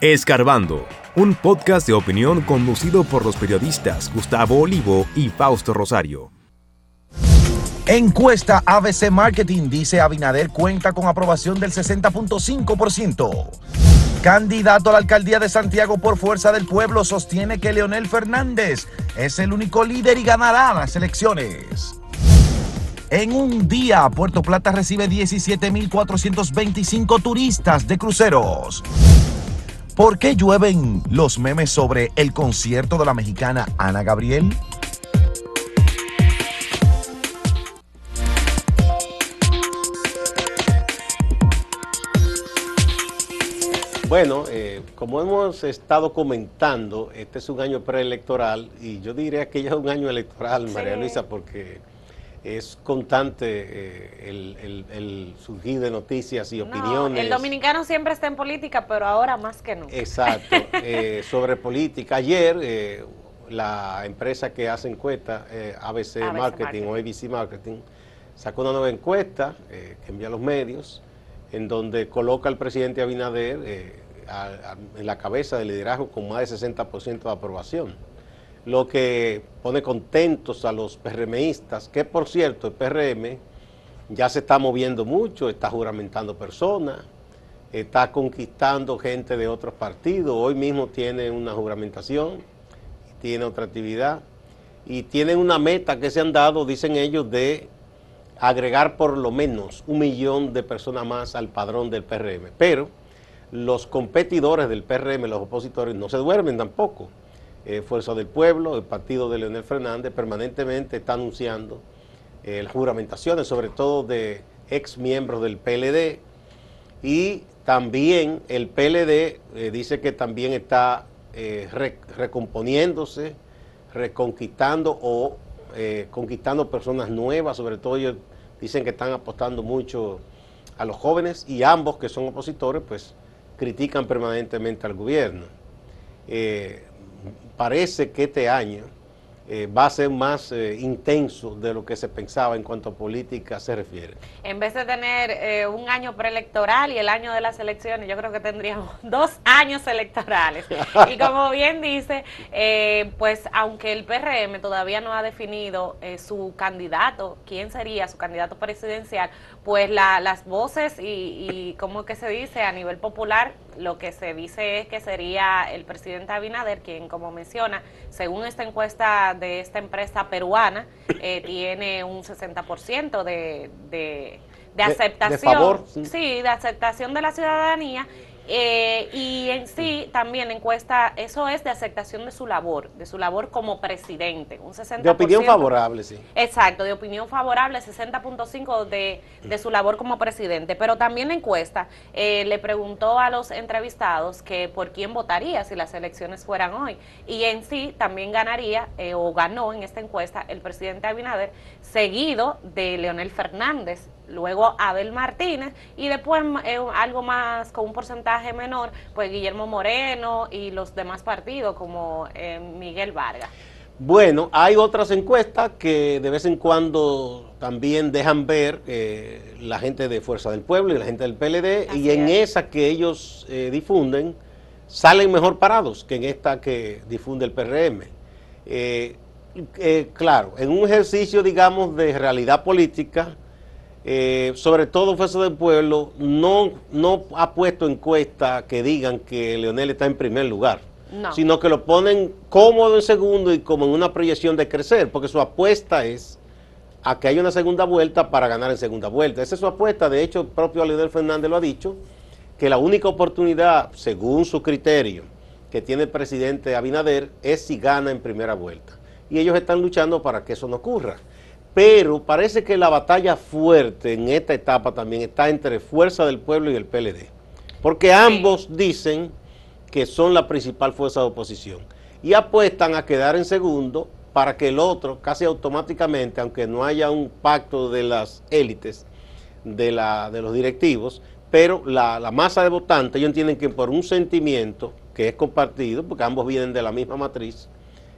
Escarbando, un podcast de opinión conducido por los periodistas Gustavo Olivo y Fausto Rosario. Encuesta ABC Marketing dice Abinader cuenta con aprobación del 60.5%. Candidato a la alcaldía de Santiago por Fuerza del Pueblo sostiene que Leonel Fernández es el único líder y ganará las elecciones. En un día, Puerto Plata recibe 17.425 turistas de cruceros. ¿Por qué llueven los memes sobre el concierto de la mexicana Ana Gabriel? Bueno, eh, como hemos estado comentando, este es un año preelectoral y yo diría que ya es un año electoral, María Luisa, porque es constante eh, el, surgir de noticias y opiniones. El dominicano siempre está en política, pero ahora más que nunca. Exacto, eh, sobre política. Ayer eh, la empresa que hace encuestas, ABC, Marketing, o ABC Marketing, sacó una nueva encuesta que envía a los medios, en donde coloca al presidente Abinader en la cabeza del liderazgo con más de 60% de aprobación lo que pone contentos a los PRMistas, que por cierto el PRM ya se está moviendo mucho, está juramentando personas, está conquistando gente de otros partidos, hoy mismo tiene una juramentación, tiene otra actividad y tienen una meta que se han dado, dicen ellos, de agregar por lo menos un millón de personas más al padrón del PRM. Pero los competidores del PRM, los opositores, no se duermen tampoco eh, Fuerza del Pueblo, el partido de Leonel Fernández, permanentemente está anunciando eh, las juramentaciones, sobre todo de ex miembros del PLD. Y también el PLD eh, dice que también está recomponiéndose, reconquistando o conquistando personas nuevas, sobre todo ellos dicen que están apostando mucho a los jóvenes y ambos que son opositores pues critican permanentemente al gobierno parece que este año eh, va a ser más eh, intenso de lo que se pensaba en cuanto a política se refiere. En vez de tener eh, un año preelectoral y el año de las elecciones, yo creo que tendríamos dos años electorales. y como bien dice, pues aunque el PRM todavía no ha definido su candidato, quién sería su candidato presidencial, pues las voces y, y como que se dice a nivel popular, lo que se dice es que sería el presidente Abinader quien, como menciona, según esta encuesta de esta empresa peruana, eh, tiene un 60% de, de, de aceptación. sí, de aceptación de la ciudadanía eh, y en sí también encuesta, eso es de aceptación de su labor, de su labor como presidente, un 60%. De opinión favorable, sí. Exacto, de opinión favorable, 60.5 de, de su labor como presidente. Pero también la encuesta eh, le preguntó a los entrevistados que por quién votaría si las elecciones fueran hoy. Y en sí también ganaría, eh, o ganó en esta encuesta, el presidente Abinader, seguido de Leonel Fernández luego Abel Martínez y después eh, algo más con un porcentaje menor, pues Guillermo Moreno y los demás partidos como eh, Miguel Vargas. Bueno, hay otras encuestas que de vez en cuando también dejan ver eh, la gente de Fuerza del Pueblo y la gente del PLD y en esa que ellos difunden salen mejor parados que en esta que difunde el PRM. claro, en un ejercicio, digamos, de realidad política, eh, sobre todo Fuerza del Pueblo, no, no ha puesto encuestas que digan que Leonel está en primer lugar, sino que lo ponen cómodo en segundo y como en una proyección de crecer, porque su apuesta es a que haya una segunda vuelta para ganar en segunda vuelta. Esa es su apuesta, de hecho, el propio Leonel Fernández lo ha dicho, que la única oportunidad, según su criterio, que tiene el presidente Abinader es si gana en primera vuelta. Y ellos están luchando para que eso no ocurra. Pero parece que la batalla fuerte en esta etapa también está entre Fuerza del Pueblo y el PLD. Porque ambos dicen que son la principal fuerza de oposición. Y apuestan a quedar en segundo para que el otro, casi automáticamente, aunque no haya un pacto de las élites, de, la, de los directivos, pero la, la masa de votantes, ellos entienden que por un sentimiento que es compartido, porque ambos vienen de la misma matriz,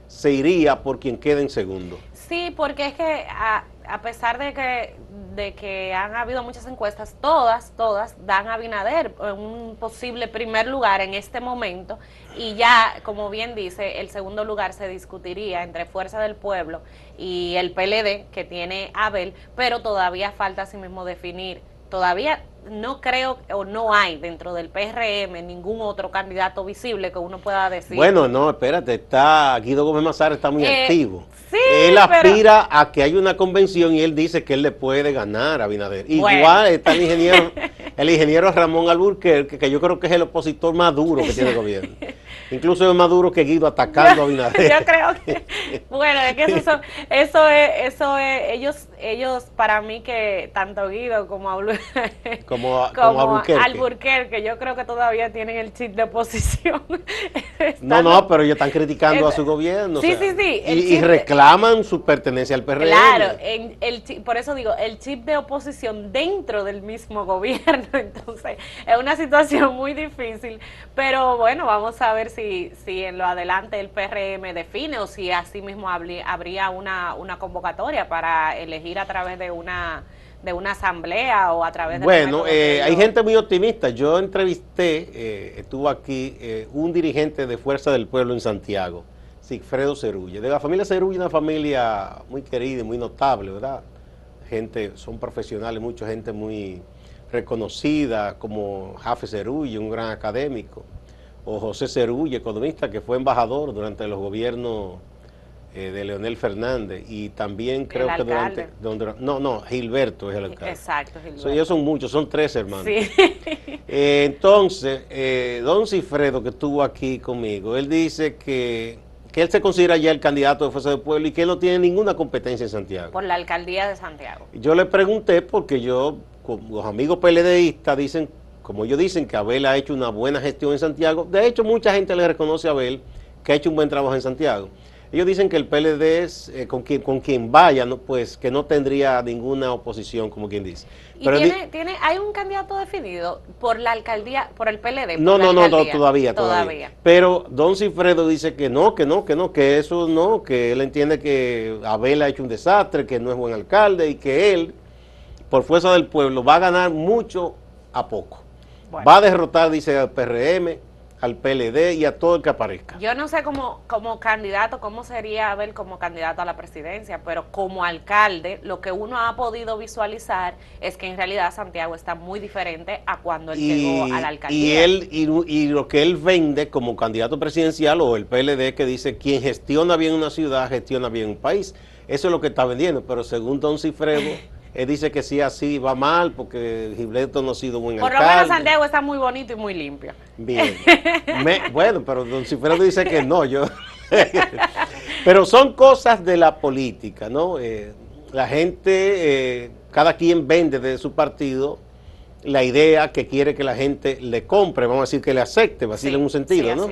se iría por quien quede en segundo. Sí, porque es que ah, a pesar de que, de que han habido muchas encuestas, todas, todas dan a Abinader un posible primer lugar en este momento. Y ya, como bien dice, el segundo lugar se discutiría entre Fuerza del Pueblo y el PLD que tiene Abel, pero todavía falta así mismo definir todavía no creo o no hay dentro del PRM ningún otro candidato visible que uno pueda decir. Bueno, no, espérate, está Guido Gómez Mazar está muy eh, activo. él aspira a que haya una convención y él dice que él le puede ganar a Binader. Igual está el ingeniero, el ingeniero Ramón Alburquerque, que yo creo que es el opositor más duro que tiene el gobierno. Incluso es más duro que Guido atacando a Binader. Yo creo que, bueno, es que eso, eso es, eso es, ellos, ellos para mí que tanto Guido como como, como, Alburquerque. yo creo que todavía tienen el chip de oposición. no, no, pero ellos están criticando a su gobierno. Sí, sí, sí. Y, reclaman su pertenencia al PRM. Claro, el por eso digo, el chip de oposición dentro del mismo gobierno. Entonces, es una situación muy difícil. Pero bueno, vamos a ver si, si en lo adelante el PRM define o si así mismo habría una, una convocatoria para elegir a través de una de una asamblea o a través de... Bueno, eh, hay gente muy optimista. Yo entrevisté, eh, estuvo aquí eh, un dirigente de Fuerza del Pueblo en Santiago, Sigfredo Cerulle. De la familia Cerulle, una familia muy querida y muy notable, ¿verdad? Gente, son profesionales, mucha gente muy reconocida, como Jafe Cerulle, un gran académico, o José Cerulle, economista, que fue embajador durante los gobiernos eh, de Leonel Fernández. Y también creo que durante, no no Gilberto es el alcalde. Exacto Gilberto. ellos son muchos son tres hermanos. Sí. Eh, entonces eh, don Cifredo que estuvo aquí conmigo él dice que que él se considera ya el candidato de Fuerza del Pueblo y que él no tiene ninguna competencia en Santiago. Por la alcaldía de Santiago. Yo le pregunté porque yo los amigos PLDistas dicen como ellos dicen que Abel ha hecho una buena gestión en Santiago de hecho mucha gente le reconoce a Abel que ha hecho un buen trabajo en Santiago ellos dicen que el PLD es eh, con, quien, con quien vaya, pues que no tendría ninguna oposición, como quien dice. ¿Y tiene, tiene, hay un candidato definido por la alcaldía, por el PLD? no, no, no, todavía, todavía, Pero Don Cifredo dice que no, que no, que no, que eso no, que él entiende que Abel ha hecho un desastre, que no es buen alcalde y que él, por fuerza del pueblo, va a ganar mucho a poco. Va a derrotar, dice, al PRM al PLD y a todo el que aparezca. Yo no sé cómo como candidato, cómo sería Abel como candidato a la presidencia, pero como alcalde, lo que uno ha podido visualizar es que en realidad Santiago está muy diferente a cuando él llegó a la alcaldía. Y, él, y, lo que él vende como candidato presidencial o el PLD que dice quien gestiona bien una ciudad, gestiona bien un país. Eso es lo que está vendiendo, pero según Don Cifredo... Él dice que sí, así va mal porque Gilberto no ha sido buen Por alcalde. Por lo menos Santiago está muy bonito y muy limpio. Bien. bueno, pero don Cifredo dice que no, yo... pero son cosas de la política, ¿no? Eh, la gente, eh, cada quien vende de su partido la idea que quiere que la gente le compre, vamos a decir que le acepte, va a decir en un sentido, ¿no?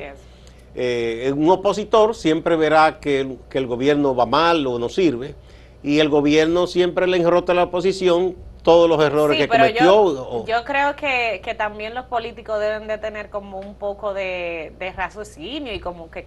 Eh, un opositor siempre verá que, que el gobierno va mal o no sirve y el gobierno siempre le enrota a la oposición todos los errores que cometió. Yo, yo creo que, que, también los políticos deben de tener como un poco de, de raciocinio y como que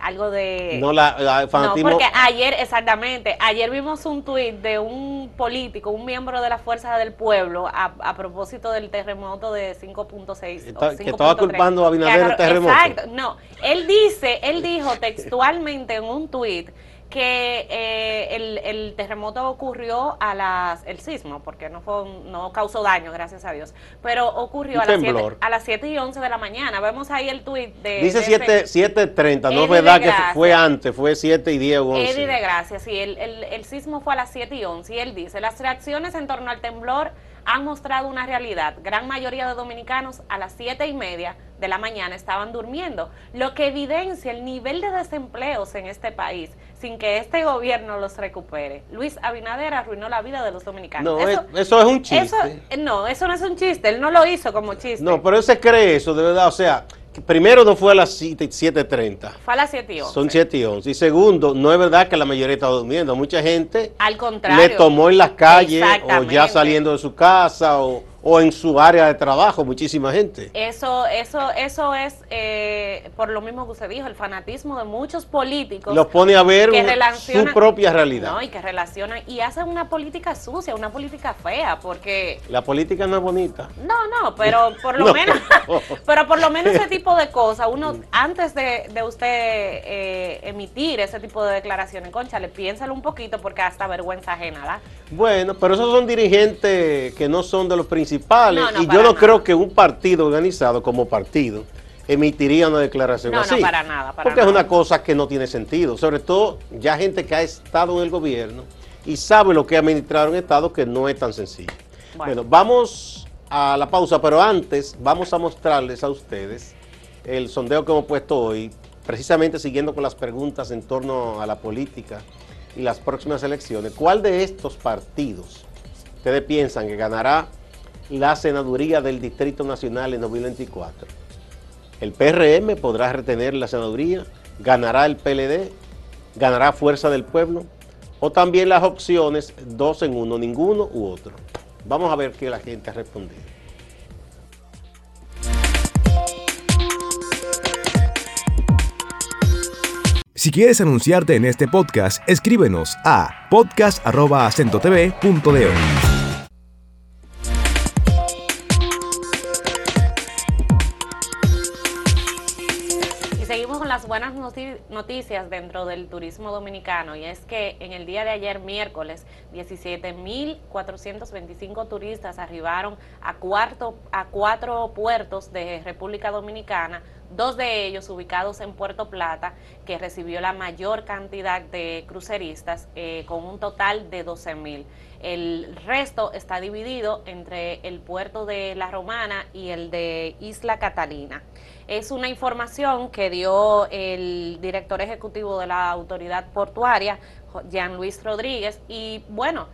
algo de... No, la, no, porque ayer, exactamente, ayer vimos un tuit de un político, un miembro de la Fuerza del Pueblo, a, a propósito del terremoto de 5.6. Que estaba culpando a Abinader del terremoto. Exacto, no, él dice, él dijo textualmente en un tuit que eh, el, el, terremoto ocurrió a las, el sismo, porque no fue no causó daño, gracias a Dios, pero ocurrió a las, 7, a las 7 y 11 de la mañana. Vemos ahí el tuit de... Dice 7.30, no es verdad que fue antes, fue 7 y 10 o 11. Eddie de Gracia, sí, el, el, el sismo fue a las 7 y 11 y él dice, las reacciones en torno al temblor han mostrado una realidad. Gran mayoría de dominicanos a las siete y media de la mañana estaban durmiendo, lo que evidencia el nivel de desempleos en este país sin que este gobierno los recupere. Luis Abinader arruinó la vida de los dominicanos. No, eso, es un chiste. no, eso no es un chiste, él no lo hizo como chiste. No, pero él se cree eso, de verdad, o sea primero no fue a las 7.30. Fue a las 7 y 11. Son 7 y 11. Y segundo, no es verdad que la mayoría estaba durmiendo. Mucha gente Al contrario, le tomó en las calles o ya saliendo de su casa o, en su área de trabajo, muchísima gente. Eso, eso, eso es, eh, por lo mismo que usted dijo, el fanatismo de muchos políticos. Los pone a ver su propia realidad. y que relacionan, y hacen una política sucia, una política fea, porque... La política no es bonita. No, no, pero por lo menos, pero por lo menos ese tipo de cosas, uno, antes de, usted eh, emitir ese tipo de declaraciones, concha, le piénsalo un poquito porque hasta vergüenza ajena, ¿verdad? Bueno, pero esos son dirigentes que no son de los principales, y yo no creo que un partido organizado como partido emitiría una declaración así. No, para nada. porque es una cosa que no tiene sentido. Sobre todo ya gente que ha estado en el gobierno y sabe lo que administrar un Estado que no es tan sencillo. Bueno. vamos a la pausa, pero antes vamos a mostrarles a ustedes el sondeo que hemos puesto hoy, precisamente siguiendo con las preguntas en torno a la política y las próximas elecciones. ¿Cuál de estos partidos ustedes piensan que ganará la senaduría del Distrito Nacional en 2024? El PRM podrá retener la senaduría, ganará el PLD, ganará Fuerza del Pueblo, o también las opciones dos en uno, ninguno u otro. Vamos a ver qué la gente ha respondido. Si quieres anunciarte en este podcast, escríbenos a. buenas noticias dentro del turismo dominicano y es que en el día de ayer miércoles 17.425 turistas arribaron a, cuarto, a cuatro puertos de República Dominicana, dos de ellos ubicados en Puerto Plata, que recibió la mayor cantidad de cruceristas eh, con un total de 12.000. El resto está dividido entre el puerto de La Romana y el de Isla Catalina. Es una información que dio el director ejecutivo de la autoridad portuaria, Jean Luis Rodríguez, y bueno,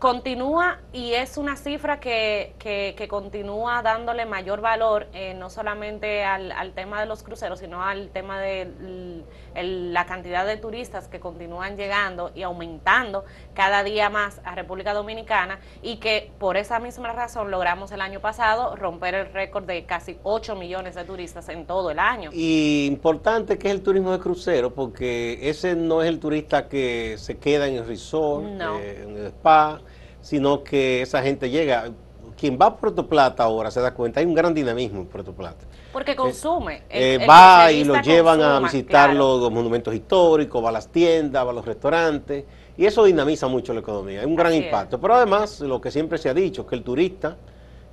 continúa y es una cifra que, que, continúa dándole mayor valor eh, no solamente al, al, tema de los cruceros, sino al tema de la cantidad de turistas que continúan llegando y aumentando cada día más a República Dominicana y que por esa misma razón logramos el año pasado romper el récord de casi 8 millones de turistas en todo el año. Y importante que es el turismo de crucero porque ese no es el turista que se queda en el resort, eh, en el spa sino que esa gente llega. Quien va a Puerto Plata ahora se da cuenta, hay un gran dinamismo en Puerto Plata. Porque consume. Eh, va y lo llevan a visitar los, monumentos históricos, va a las tiendas, va a los restaurantes, y eso dinamiza mucho la economía, hay un gran impacto. Pero además, lo que siempre se ha dicho, que el turista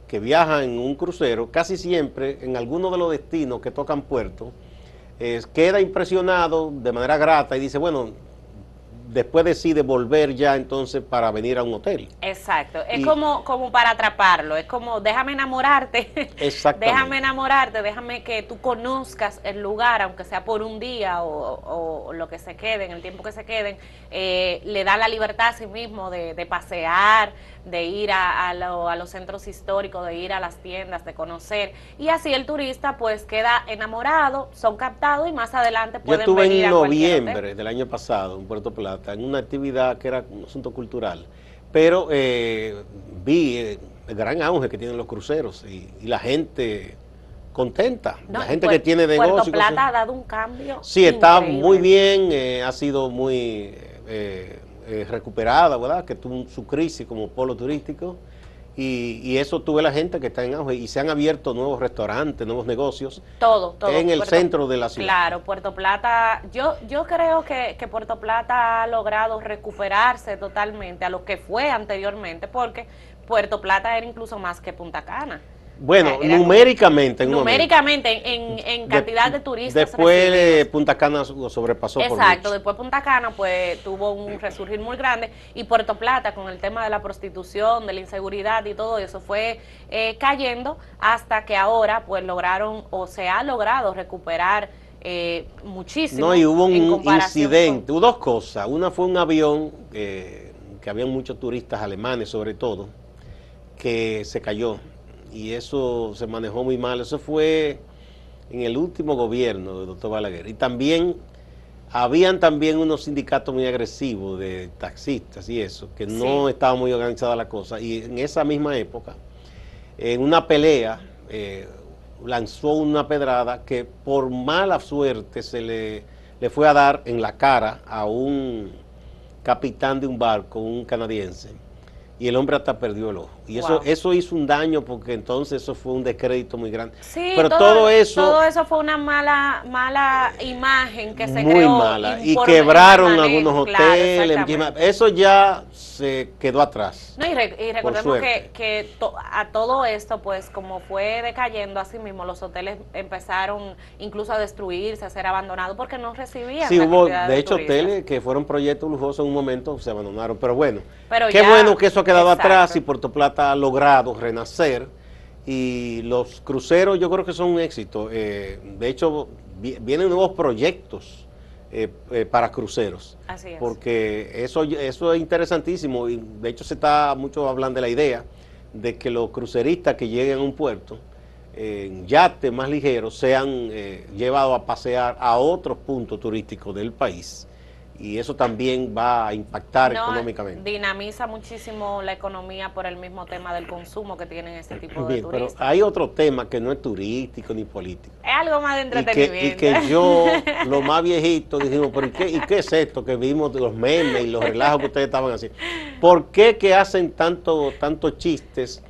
que viaja en un crucero, casi siempre en alguno de los destinos que tocan puerto, queda impresionado de manera grata y dice, bueno, después decide volver ya entonces para venir a un hotel. Exacto, es como, como para atraparlo, es como déjame enamorarte, déjame enamorarte, déjame que tú conozcas el lugar, aunque sea por un día o, lo que se quede, en el tiempo que se queden, eh, le da la libertad a sí mismo de, de pasear, de ir a, a, los centros históricos, de ir a las tiendas, de conocer. Y así el turista pues queda enamorado, son captados y más adelante pueden Yo estuve en noviembre del año pasado en Puerto Plata en una actividad que era un asunto cultural, pero eh, vi eh, el gran auge que tienen los cruceros y, la gente contenta, la gente que tiene negocio. Puerto Plata ha dado un cambio. Sí, está muy bien, eh, ha sido muy eh, recuperada, ¿verdad? Que tuvo su crisis como polo turístico. Y, eso tuve la gente que está en auge y se han abierto nuevos restaurantes, nuevos negocios. Todo, todo. En el centro de la ciudad. Claro, Puerto Plata, yo, yo creo que, que, Puerto Plata ha logrado recuperarse totalmente a lo que fue anteriormente, porque Puerto Plata era incluso más que Punta Cana. Bueno, numéricamente. En numéricamente, en, en, cantidad de, turistas. Después Punta Cana sobrepasó Exacto, después Punta Cana pues tuvo un resurgir muy grande y Puerto Plata con el tema de la prostitución, de la inseguridad y todo eso fue eh, cayendo hasta que ahora pues lograron o se ha logrado recuperar eh, muchísimo. No, y hubo un incidente, hubo dos cosas. Una fue un avión eh, que habían muchos turistas alemanes sobre todo, que se cayó y eso se manejó muy mal. Eso fue en el último gobierno del doctor Balaguer. Y también habían también unos sindicatos muy agresivos de taxistas y eso, que no estaba muy organizada la cosa. Y en esa misma época, en una pelea, eh, lanzó una pedrada que por mala suerte se le, le fue a dar en la cara a un capitán de un barco, un canadiense y el hombre hasta perdió el ojo. Y eso, eso hizo un daño porque entonces eso fue un descrédito muy grande. Sí, pero todo, eso... Todo eso fue una mala mala imagen que se muy mala. Y quebraron algunos hoteles. eso ya se quedó atrás. No, y, recordemos que, a todo esto, pues como fue decayendo así mismo, los hoteles empezaron incluso a destruirse, a ser abandonados porque no recibían. Sí, hubo, de, hecho, hoteles que fueron proyectos lujosos en un momento se abandonaron. Pero bueno, qué bueno que eso ha quedado atrás y Puerto Plata ha logrado renacer. Y los cruceros yo creo que son un éxito. Eh, de hecho, vienen nuevos proyectos eh, eh, para cruceros. Así es. Porque eso, eso es interesantísimo y de hecho se está mucho hablando de la idea de que los cruceristas que lleguen a un puerto en yates más ligeros sean llevados a pasear a otros puntos turísticos del país y eso también va a impactar económicamente. Dinamiza muchísimo la economía por el mismo tema del consumo que tienen este tipo de turistas. Pero hay otro tema que no es turístico ni político. Es algo más de entretenimiento. Y que, yo, lo más viejito, dijimos, ¿pero qué, ¿y qué es esto que vimos de los memes y los relajos que ustedes estaban haciendo? ¿Por qué que hacen tanto, tantos chistes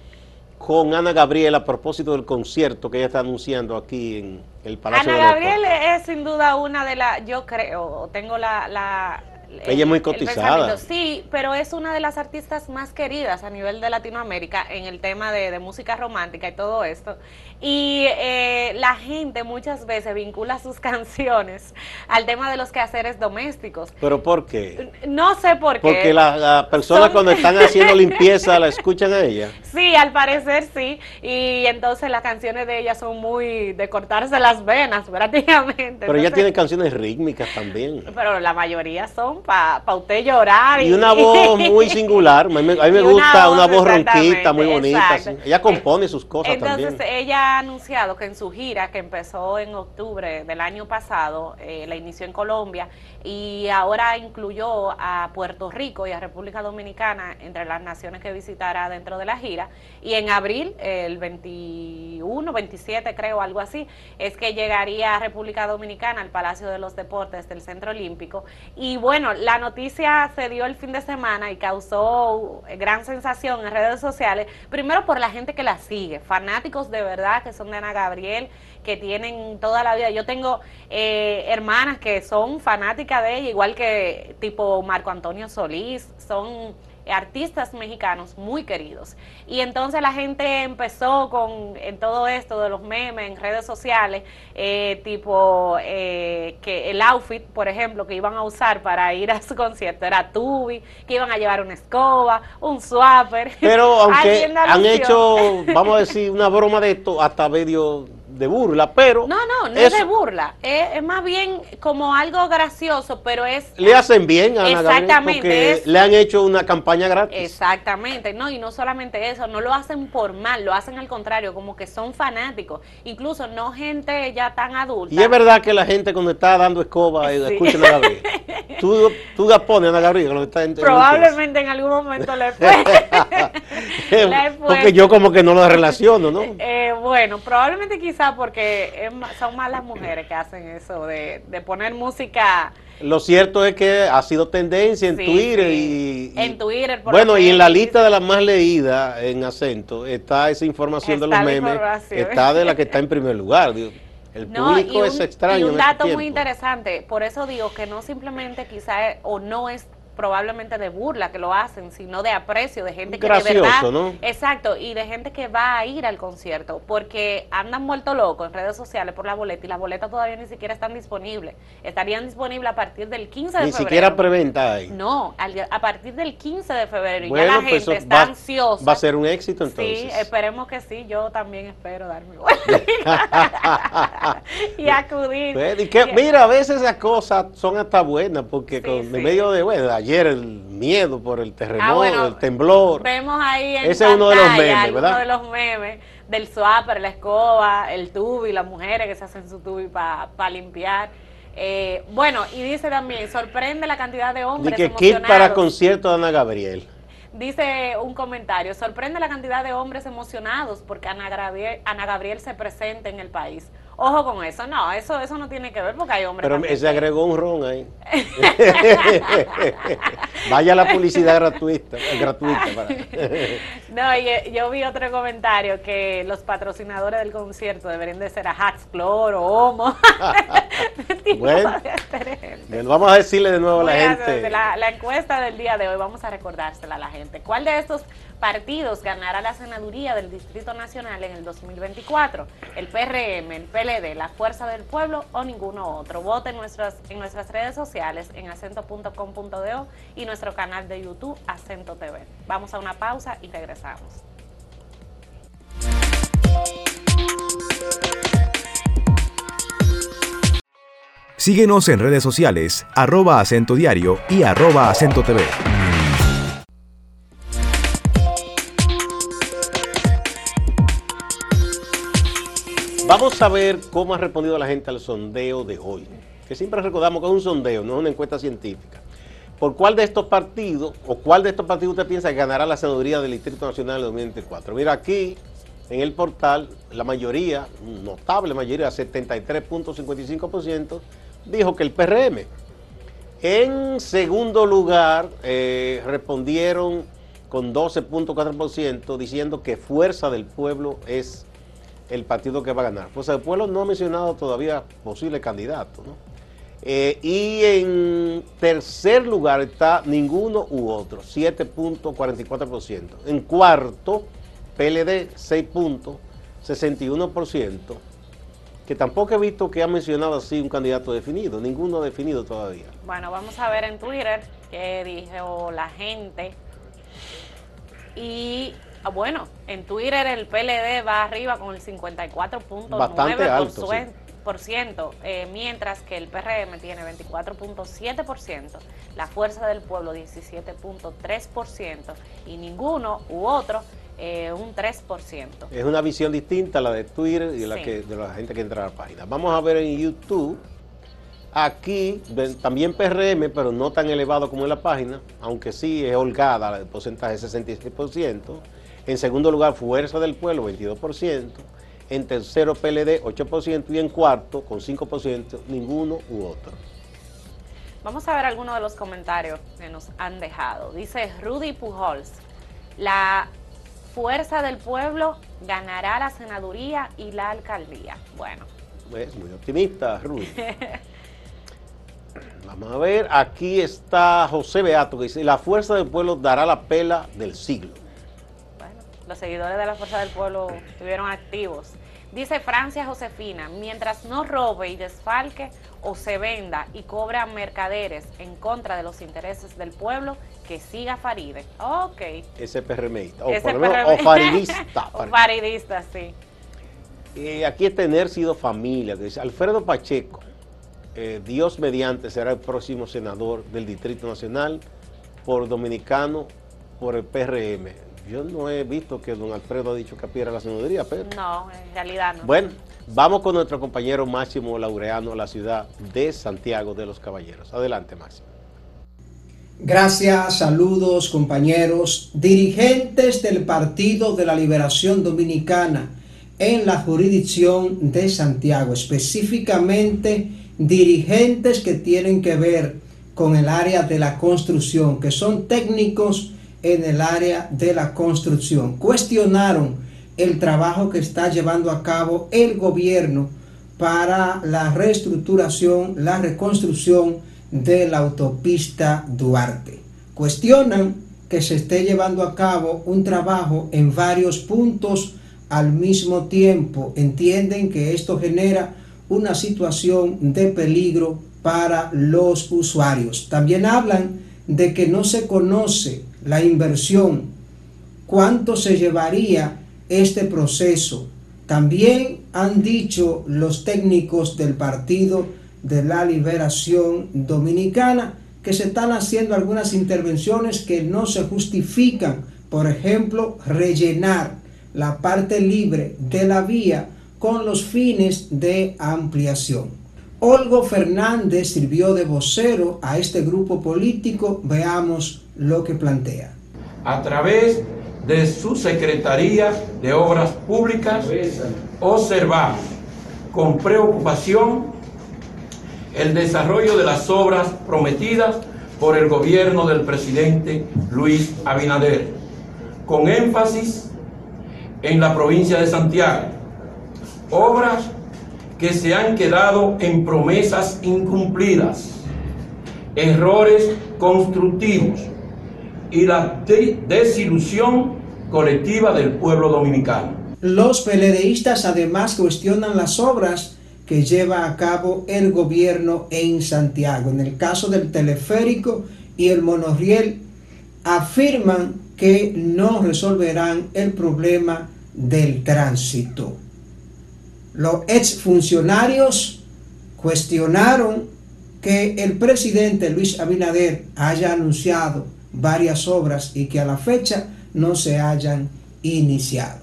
con Ana Gabriel a propósito del concierto que ella está anunciando aquí en el Palacio Ana Gabriel es sin duda una de las, yo creo, tengo la, la ella es muy cotizada. Sí, pero es una de las artistas más queridas a nivel de Latinoamérica en el tema de, música romántica y todo esto. Y eh, la gente muchas veces vincula sus canciones al tema de los quehaceres domésticos. ¿Pero por qué? No sé por qué. Porque las personas cuando están haciendo limpieza la escuchan a ella. Sí, al parecer sí. Y entonces las canciones de ella son muy de cortarse las venas prácticamente. Pero ella tiene canciones rítmicas también. Pero la mayoría son para pa usted llorar. Y, una voz muy singular. A mí, me gusta una voz, ronquita, muy bonita. Ella compone sus cosas Entonces, también. ella ha anunciado que en su gira, que empezó en octubre del año pasado, eh, la inició en Colombia y ahora incluyó a Puerto Rico y a República Dominicana entre las naciones que visitará dentro de la gira. Y en abril, el 21, 27 creo, algo así, es que llegaría a República Dominicana al Palacio de los Deportes del Centro Olímpico. Y bueno, la noticia se dio el fin de semana y causó gran sensación en redes sociales, primero por la gente que la sigue, fanáticos de verdad que son de Ana Gabriel, que tienen toda la vida. Yo tengo eh, hermanas que son fanáticas de ella, igual que tipo Marco Antonio Solís, son artistas mexicanos muy queridos. Y entonces la gente empezó con en todo esto de los memes en redes sociales, eh, tipo eh, que el outfit, por ejemplo, que iban a usar para ir a su concierto era tubi, que iban a llevar una escoba, un swapper. Pero aunque han hecho, vamos a decir, una broma de esto hasta medio de burla, pero... No, no, no es de burla, es, más bien como algo gracioso, pero es... Le hacen bien a Ana Exactamente. porque le han hecho una campaña gratis. Exactamente, no, y no solamente eso, no lo hacen por mal, lo hacen al contrario, como que son fanáticos, incluso no gente ya tan adulta. Y es verdad que la gente cuando está dando escoba y escucha a Gabriel, tú, tú la pones Ana Gabriel cuando está en, Probablemente en, algún momento le fue. Porque yo como que no lo relaciono, ¿no? Eh, bueno, probablemente quizás porque son más las mujeres que hacen eso de, poner música. Lo cierto es que ha sido tendencia en Twitter y, En Twitter, Bueno, y en la lista de las más leídas en acento está esa información de los memes, está de la que está en primer lugar. El público es extraño. Y un dato muy interesante, por eso digo que no simplemente quizá o no es probablemente de burla que lo hacen, sino de aprecio, de gente que de verdad, ¿no? exacto, y de gente que va a ir al concierto, porque andan muerto locos en redes sociales por la boleta y las boletas todavía ni siquiera están disponibles. Estarían disponibles a partir del 15 de febrero. Ni siquiera preventa ahí. No, a partir del 15 de febrero y ya la pues gente está ansiosa. Va a ser un éxito entonces. Sí, esperemos que sí, yo también espero darme y acudir. Pues, y que, mira, a veces esas cosas son hasta buenas porque con medio de bueno, ayer el miedo por el terremoto, ah, el temblor. Vemos ahí en Ese es uno de los memes, ¿verdad? Uno de los memes del swapper, la escoba, el tubi, las mujeres que se hacen su tubi para limpiar. Eh, bueno, y dice también, sorprende la cantidad de hombres y que kit para concierto de Ana Gabriel. Dice un comentario, sorprende la cantidad de hombres emocionados porque Ana Gabriel, Ana Gabriel se presente en el país. Ojo con eso, no, eso eso no tiene que ver porque hay hombres. Pero se agregó un ron ahí. Vaya la publicidad gratuita, gratuita. no, yo, vi otro comentario que los patrocinadores del concierto deberían de ser a Haxclor o Homo. bueno, vamos a decirle de nuevo a la gente. La, la encuesta del día de hoy, vamos a recordársela a la gente. ¿Cuál de estos partidos ganará la senaduría del Distrito Nacional en el 2024? ¿El PRM, el PLD, la Fuerza del Pueblo o ninguno otro? Vote en nuestras, en nuestras redes sociales en acento.com.do y nuestro canal de YouTube Acento TV. Vamos a una pausa y regresamos. Síguenos en redes sociales, arroba acento diario y arroba acento TV. Vamos a ver cómo ha respondido la gente al sondeo de hoy. Que siempre recordamos que es un sondeo, no es una encuesta científica. ¿Por cuál de estos partidos o cuál de estos partidos usted piensa que ganará la senaduría del Distrito Nacional en 2024? Mira, aquí en el portal, la mayoría, notable mayoría, 73.55%, dijo que el PRM. En segundo lugar, eh, respondieron con 12.4% diciendo que Fuerza del Pueblo es el partido que va a ganar. Pues el pueblo no ha mencionado todavía posible candidato. ¿no? Eh, y en tercer lugar está ninguno u otro, 7.44%. En cuarto, PLD, 6.61%, que tampoco he visto que ha mencionado así un candidato definido, ninguno definido todavía. Bueno, vamos a ver en Twitter qué dijo la gente. Y bueno, en Twitter el PLD va arriba con el 54.9%, eh, mientras que el PRM tiene 24.7%, la Fuerza del Pueblo 17.3% y ninguno u otro eh, un 3%. Es una visión distinta a la de Twitter y la que, de la gente que entra a la página. Vamos a ver en YouTube. Aquí también PRM, pero no tan elevado como en la página, aunque sí es holgada el porcentaje 66%. En segundo lugar, Fuerza del Pueblo, 22%. En tercero, PLD, 8%. Y en cuarto, con 5%, ninguno u otro. Vamos a ver algunos de los comentarios que nos han dejado. Dice Rudy Pujols, la Fuerza del Pueblo ganará la senaduría y la alcaldía. Bueno. Es muy optimista, Rudy. Vamos a ver, aquí está José Beato que dice, la Fuerza del Pueblo dará la pela del siglo los seguidores de la Fuerza del Pueblo estuvieron activos. Dice Francia Josefina, mientras no robe y desfalque o se venda y cobra mercaderes en contra de los intereses del pueblo, que siga Faride. Ok. Ese PRMista, o, o faridista. o faridista, sí. Eh, aquí es tener sido familia. Dice Alfredo Pacheco, eh, Dios mediante será el próximo senador del Distrito Nacional por Dominicano por el PRM. Yo no he visto que don Alfredo ha dicho que apiera la senaduría, pero... No, en realidad no. Bueno, vamos con nuestro compañero Máximo Laureano a la ciudad de Santiago de los Caballeros. Adelante, Máximo. Gracias, saludos compañeros, dirigentes del Partido de la Liberación Dominicana en la jurisdicción de Santiago, específicamente dirigentes que tienen que ver con el área de la construcción, que son técnicos en el área de la construcción. Cuestionaron el trabajo que está llevando a cabo el gobierno para la reestructuración, la reconstrucción de la autopista Duarte. Cuestionan que se esté llevando a cabo un trabajo en varios puntos al mismo tiempo. Entienden que esto genera una situación de peligro para los usuarios. También hablan de que no se conoce la inversión, cuánto se llevaría este proceso. También han dicho los técnicos del Partido de la Liberación Dominicana que se están haciendo algunas intervenciones que no se justifican. Por ejemplo, rellenar la parte libre de la vía con los fines de ampliación. Olgo Fernández sirvió de vocero a este grupo político. Veamos lo que plantea. a través de su Secretaría de Obras Públicas, observar con preocupación el desarrollo de las obras prometidas por el gobierno del presidente Luis Abinader, con énfasis en la provincia de Santiago. Obras que se han quedado en promesas incumplidas, errores constructivos y la desilusión colectiva del pueblo dominicano. Los peledeístas además cuestionan las obras que lleva a cabo el gobierno en Santiago. En el caso del teleférico y el monorriel, afirman que no resolverán el problema del tránsito. Los exfuncionarios cuestionaron que el presidente Luis Abinader haya anunciado varias obras y que a la fecha no se hayan iniciado.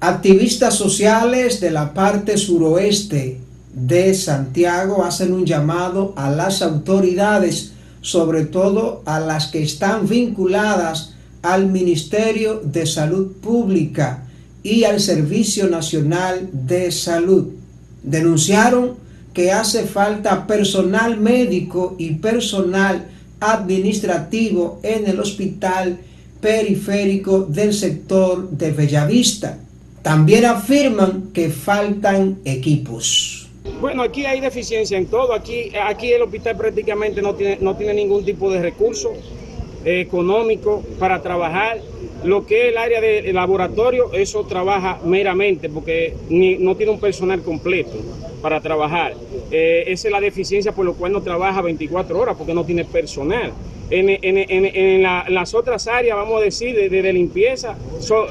Activistas sociales de la parte suroeste de Santiago hacen un llamado a las autoridades, sobre todo a las que están vinculadas al Ministerio de Salud Pública y al Servicio Nacional de Salud. Denunciaron que hace falta personal médico y personal administrativo en el hospital periférico del sector de Bellavista también afirman que faltan equipos. Bueno, aquí hay deficiencia en todo. Aquí, aquí el hospital prácticamente no tiene, no tiene ningún tipo de recurso económico para trabajar. Lo que es el área de laboratorio, eso trabaja meramente porque no tiene un personal completo para trabajar. Eh, esa es la deficiencia por lo cual no trabaja 24 horas porque no tiene personal. En, las otras áreas, vamos a decir, de, limpieza,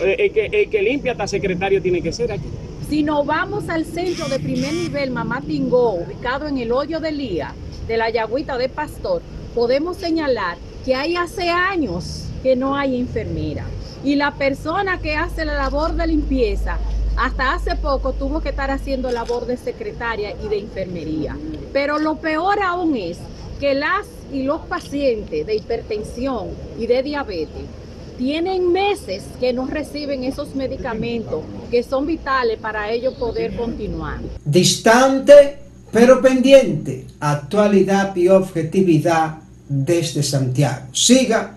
eh, el, que, el que limpia hasta secretario tiene que ser aquí. Si nos vamos al centro de primer nivel, Mamá Tingó, ubicado en el hoyo de Lía, de la Yagüita de Pastor, podemos señalar que hay hace años que no hay enfermera. Y la persona que hace la labor de limpieza hasta hace poco tuvo que estar haciendo labor de secretaria y de enfermería. Pero lo peor aún es que las y los pacientes de hipertensión y de diabetes tienen meses que no reciben esos medicamentos que son vitales para ellos poder continuar. Distante pero pendiente, actualidad y objetividad desde Santiago. Siga